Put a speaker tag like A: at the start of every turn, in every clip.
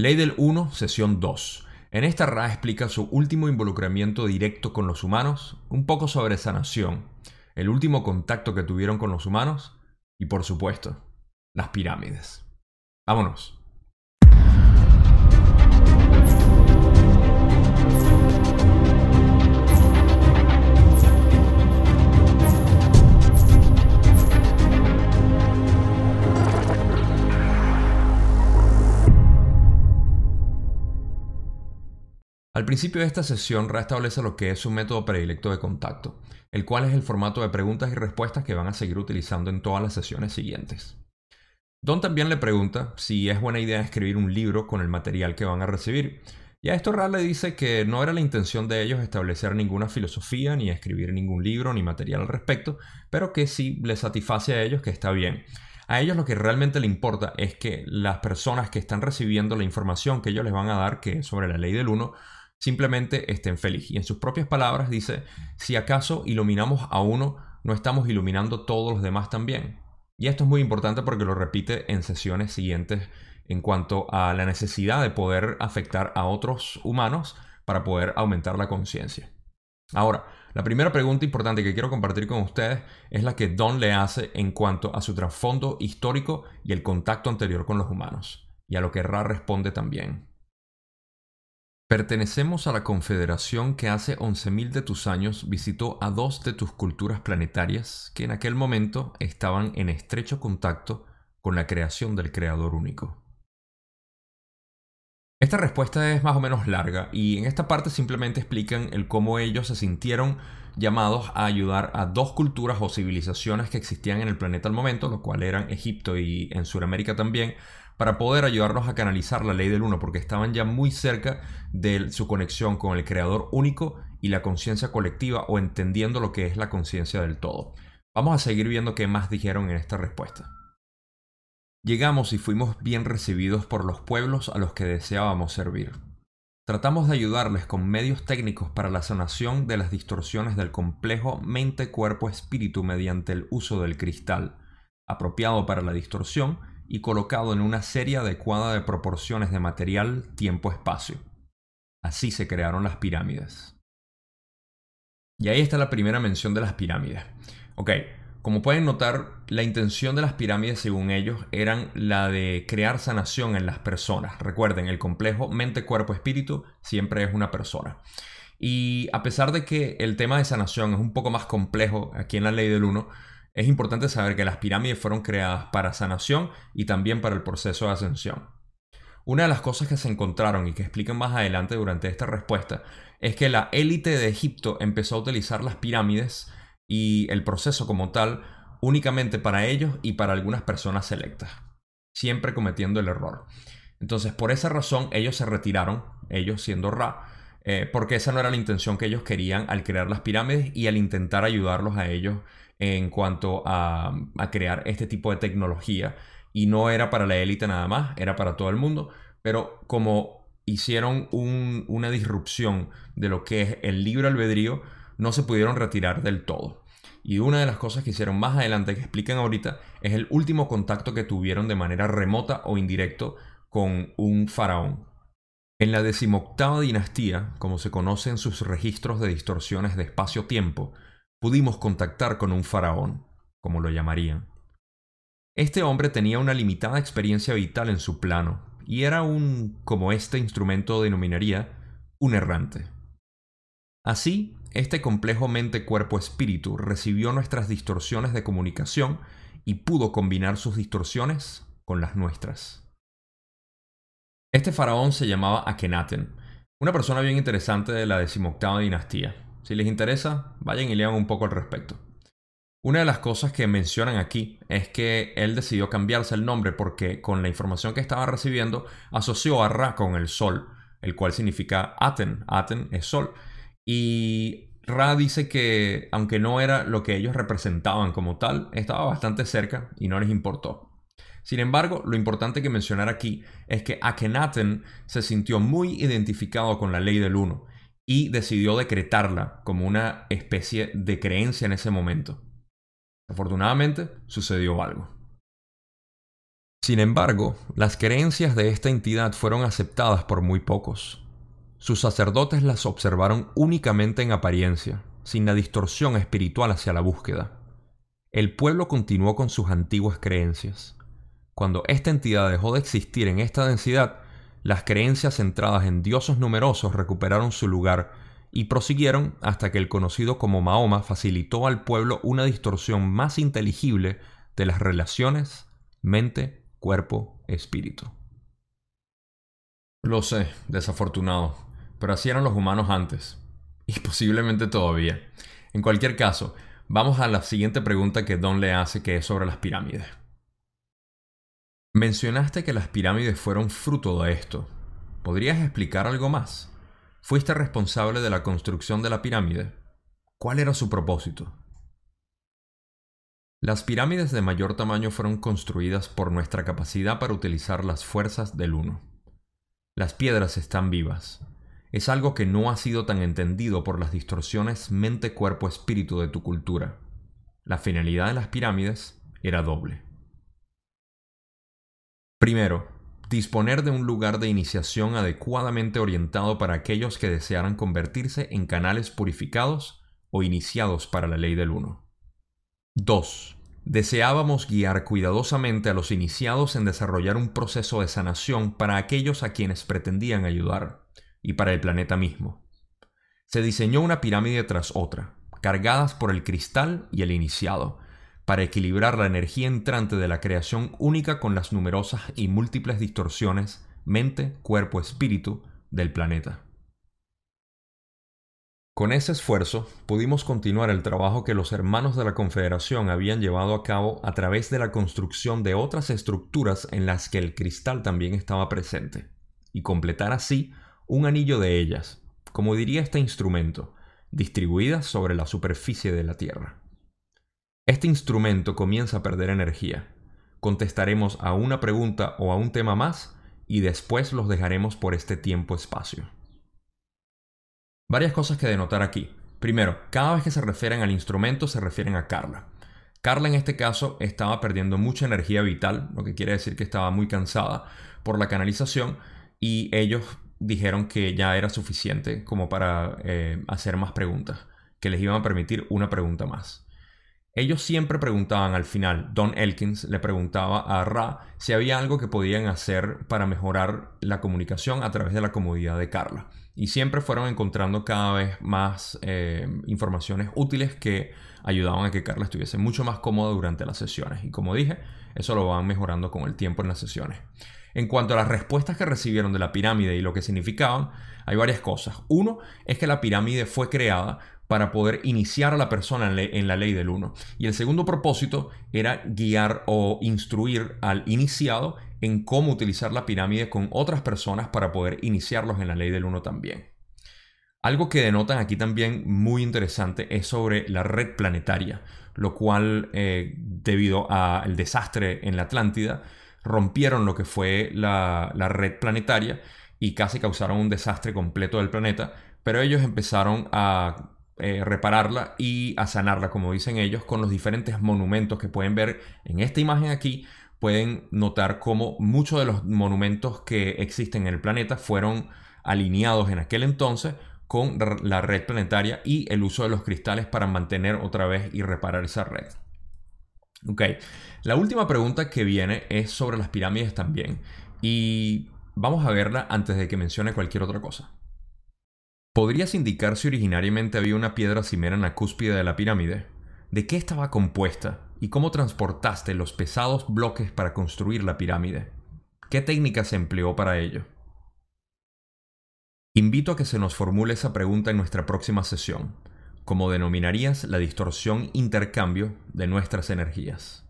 A: Ley del 1, sesión 2. En esta Ra explica su último involucramiento directo con los humanos, un poco sobre sanación, el último contacto que tuvieron con los humanos y por supuesto, las pirámides. Vámonos. Principio de esta sesión restablece lo que es su método predilecto de contacto, el cual es el formato de preguntas y respuestas que van a seguir utilizando en todas las sesiones siguientes. Don también le pregunta si es buena idea escribir un libro con el material que van a recibir, y a esto Ra le dice que no era la intención de ellos establecer ninguna filosofía, ni escribir ningún libro, ni material al respecto, pero que sí les satisface a ellos que está bien. A ellos lo que realmente le importa es que las personas que están recibiendo la información que ellos les van a dar, que es sobre la ley del uno, simplemente estén felices. Y en sus propias palabras dice, si acaso iluminamos a uno, no estamos iluminando todos los demás también. Y esto es muy importante porque lo repite en sesiones siguientes en cuanto a la necesidad de poder afectar a otros humanos para poder aumentar la conciencia. Ahora, la primera pregunta importante que quiero compartir con ustedes es la que Don le hace en cuanto a su trasfondo histórico y el contacto anterior con los humanos, y a lo que Ra responde también. Pertenecemos a la confederación que hace 11.000 de tus años visitó a dos de tus culturas planetarias que en aquel momento estaban en estrecho contacto con la creación del Creador único. Esta respuesta es más o menos larga y en esta parte simplemente explican el cómo ellos se sintieron llamados a ayudar a dos culturas o civilizaciones que existían en el planeta al momento, lo cual eran Egipto y en Sudamérica también, para poder ayudarnos a canalizar la ley del uno, porque estaban ya muy cerca de su conexión con el creador único y la conciencia colectiva o entendiendo lo que es la conciencia del todo. Vamos a seguir viendo qué más dijeron en esta respuesta. Llegamos y fuimos bien recibidos por los pueblos a los que deseábamos servir. Tratamos de ayudarles con medios técnicos para la sanación de las distorsiones del complejo mente-cuerpo-espíritu mediante el uso del cristal, apropiado para la distorsión y colocado en una serie adecuada de proporciones de material, tiempo, espacio. Así se crearon las pirámides. Y ahí está la primera mención de las pirámides. Ok, como pueden notar, la intención de las pirámides, según ellos, eran la de crear sanación en las personas. Recuerden, el complejo mente, cuerpo, espíritu siempre es una persona. Y a pesar de que el tema de sanación es un poco más complejo aquí en la ley del uno, es importante saber que las pirámides fueron creadas para sanación y también para el proceso de ascensión. Una de las cosas que se encontraron y que explican más adelante durante esta respuesta es que la élite de Egipto empezó a utilizar las pirámides y el proceso como tal únicamente para ellos y para algunas personas selectas, siempre cometiendo el error. Entonces, por esa razón, ellos se retiraron, ellos siendo Ra, eh, porque esa no era la intención que ellos querían al crear las pirámides y al intentar ayudarlos a ellos en cuanto a, crear este tipo de tecnología. Y no era para la élite nada más, era para todo el mundo. Pero como hicieron una disrupción de lo que es el libre albedrío, no se pudieron retirar del todo. Y una de las cosas que hicieron más adelante, que explican ahorita, es el último contacto que tuvieron de manera remota o indirecto con un faraón. En la decimoctava dinastía, como se conoce en sus registros de distorsiones de espacio-tiempo, pudimos contactar con un faraón, como lo llamarían. Este hombre tenía una limitada experiencia vital en su plano, y era un, como este instrumento denominaría, un errante. Así, este complejo mente-cuerpo-espíritu recibió nuestras distorsiones de comunicación y pudo combinar sus distorsiones con las nuestras. Este faraón se llamaba Akenaten, una persona bien interesante de la decimoctava dinastía. Si les interesa, vayan y lean un poco al respecto. Una de las cosas que mencionan aquí es que él decidió cambiarse el nombre porque con la información que estaba recibiendo asoció a Ra con el sol, el cual significa Aten. Aten es sol. Y Ra dice que aunque no era lo que ellos representaban como tal, estaba bastante cerca y no les importó. Sin embargo, lo importante que mencionar aquí es que Akhenaten se sintió muy identificado con la ley del uno y decidió decretarla como una especie de creencia en ese momento. Afortunadamente, sucedió algo. Sin embargo, las creencias de esta entidad fueron aceptadas por muy pocos. Sus sacerdotes las observaron únicamente en apariencia, sin la distorsión espiritual hacia la búsqueda. El pueblo continuó con sus antiguas creencias. Cuando esta entidad dejó de existir en esta densidad, las creencias centradas en dioses numerosos recuperaron su lugar y prosiguieron hasta que el conocido como Mahoma facilitó al pueblo una distorsión más inteligible de las relaciones mente, cuerpo, espíritu. Lo sé, desafortunado, pero así eran los humanos antes, y posiblemente todavía. En cualquier caso, vamos a la siguiente pregunta que Don le hace, que es sobre las pirámides. Mencionaste que las pirámides fueron fruto de esto. ¿Podrías explicar algo más? ¿Fuiste responsable de la construcción de la pirámide? ¿Cuál era su propósito? Las pirámides de mayor tamaño fueron construidas por nuestra capacidad para utilizar las fuerzas del uno. Las piedras están vivas. Es algo que no ha sido tan entendido por las distorsiones mente-cuerpo-espíritu de tu cultura. La finalidad de las pirámides era doble. Primero, disponer de un lugar de iniciación adecuadamente orientado para aquellos que desearan convertirse en canales purificados o iniciados para la ley del uno. 2. Deseábamos guiar cuidadosamente a los iniciados en desarrollar un proceso de sanación para aquellos a quienes pretendían ayudar y para el planeta mismo. Se diseñó una pirámide tras otra, cargadas por el cristal y el iniciado, para equilibrar la energía entrante de la creación única con las numerosas y múltiples distorsiones mente, cuerpo, espíritu del planeta. Con ese esfuerzo pudimos continuar el trabajo que los hermanos de la Confederación habían llevado a cabo a través de la construcción de otras estructuras en las que el cristal también estaba presente, y completar así un anillo de ellas, como diría este instrumento, distribuidas sobre la superficie de la Tierra. Este instrumento comienza a perder energía. Contestaremos a una pregunta o a un tema más y después los dejaremos por este tiempo-espacio. Varias cosas que denotar aquí. Primero, cada vez que se refieren al instrumento se refieren a Carla. Carla en este caso estaba perdiendo mucha energía vital, lo que quiere decir que estaba muy cansada por la canalización y ellos dijeron que ya era suficiente como para eh, hacer más preguntas, que les iban a permitir una pregunta más. Ellos siempre preguntaban al final, Don Elkins le preguntaba a Ra si había algo que podían hacer para mejorar la comunicación a través de la comodidad de Carla. Y siempre fueron encontrando cada vez más eh, informaciones útiles que ayudaban a que Carla estuviese mucho más cómoda durante las sesiones. Y como dije, eso lo van mejorando con el tiempo en las sesiones. En cuanto a las respuestas que recibieron de la pirámide y lo que significaban, hay varias cosas. Uno es que la pirámide fue creada para poder iniciar a la persona en, la ley del uno. Y el segundo propósito era guiar o instruir al iniciado en cómo utilizar la pirámide con otras personas para poder iniciarlos en la ley del uno también. Algo que denotan aquí también muy interesante es sobre la red planetaria, lo cual eh, debido al desastre en la Atlántida rompieron lo que fue la, la red planetaria y casi causaron un desastre completo del planeta, pero ellos empezaron a eh, repararla y a sanarla, como dicen ellos, con los diferentes monumentos que pueden ver en esta imagen aquí. Pueden notar cómo muchos de los monumentos que existen en el planeta fueron alineados en aquel entonces con la red planetaria y el uso de los cristales para mantener otra vez y reparar esa red. Ok, la última pregunta que viene es sobre las pirámides también y vamos a verla antes de que mencione cualquier otra cosa. ¿Podrías indicar si originariamente había una piedra cimera en la cúspide de la pirámide? ¿De qué estaba compuesta? ¿Y cómo transportaste los pesados bloques para construir la pirámide? ¿Qué técnica se empleó para ello? Invito a que se nos formule esa pregunta en nuestra próxima sesión. ¿Cómo denominarías la distorsión intercambio de nuestras energías?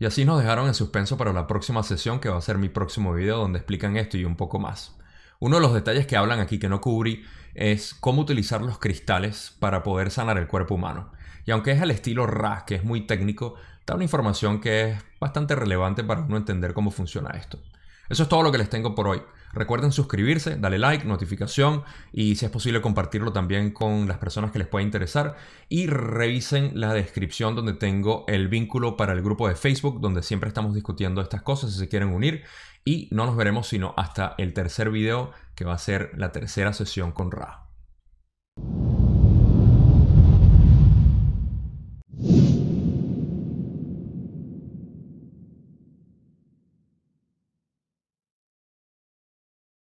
A: Y así nos dejaron en suspenso para la próxima sesión que va a ser mi próximo video donde explican esto y un poco más. Uno de los detalles que hablan aquí que no cubrí es cómo utilizar los cristales para poder sanar el cuerpo humano. Y aunque es al estilo Ra, que es muy técnico, da una información que es bastante relevante para uno entender cómo funciona esto. Eso es todo lo que les tengo por hoy. Recuerden suscribirse, darle like, notificación y si es posible compartirlo también con las personas que les pueda interesar. Y revisen la descripción donde tengo el vínculo para el grupo de Facebook donde siempre estamos discutiendo estas cosas si se quieren unir. Y no nos veremos sino hasta el tercer video que va a ser la tercera sesión con Ra.